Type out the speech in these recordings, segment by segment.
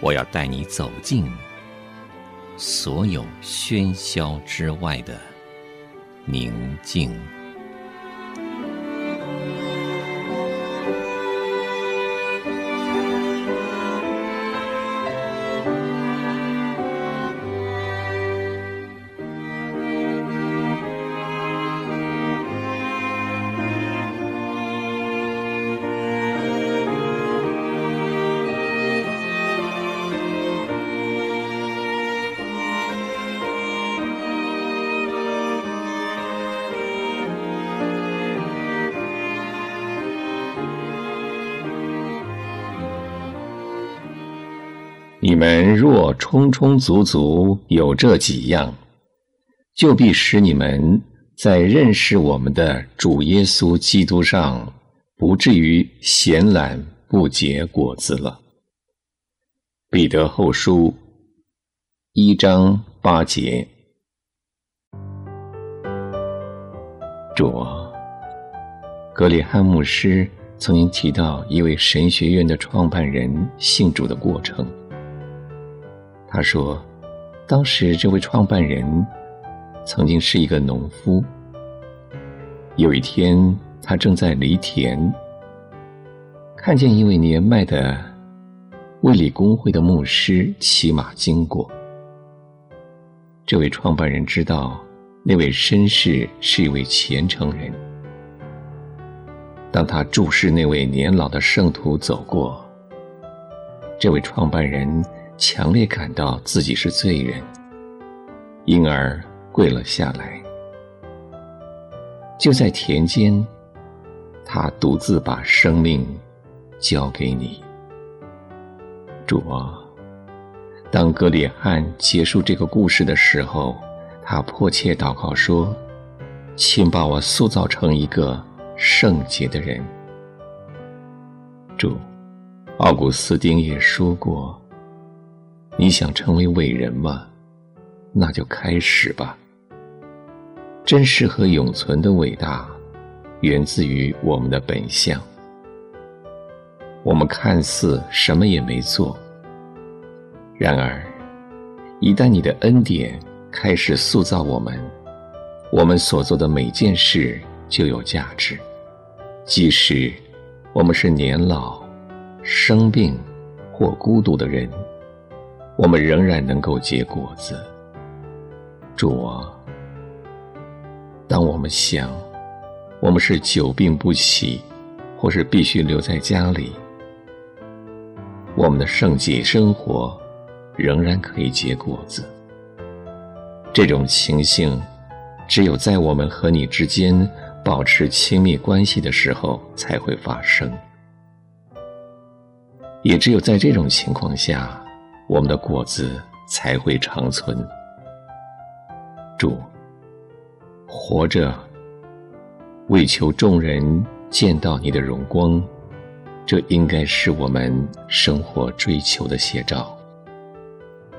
我要带你走进所有喧嚣之外的宁静。你们若充充足足有这几样，就必使你们在认识我们的主耶稣基督上，不至于闲懒不结果子了。彼得后书一章八节。主啊，葛理翰牧师曾经提到一位神学院的创办人信主的过程。他说：“当时这位创办人曾经是一个农夫。有一天，他正在犁田，看见一位年迈的卫理公会的牧师骑马经过。这位创办人知道那位绅士是一位虔诚人。当他注视那位年老的圣徒走过，这位创办人。”强烈感到自己是罪人，因而跪了下来。就在田间，他独自把生命交给你，主啊！当格里翰结束这个故事的时候，他迫切祷告说：“请把我塑造成一个圣洁的人。”主，奥古斯丁也说过。你想成为伟人吗？那就开始吧。真实和永存的伟大，源自于我们的本相。我们看似什么也没做，然而，一旦你的恩典开始塑造我们，我们所做的每件事就有价值。即使我们是年老、生病或孤独的人。我们仍然能够结果子。主啊，当我们想我们是久病不起，或是必须留在家里，我们的圣洁生活仍然可以结果子。这种情形，只有在我们和你之间保持亲密关系的时候才会发生，也只有在这种情况下。我们的果子才会长存。主，活着为求众人见到你的荣光，这应该是我们生活追求的写照。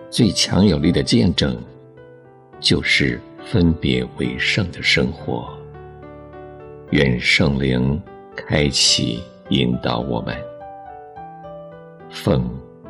最强有力的见证，就是分别为圣的生活。愿圣灵开启引导我们。奉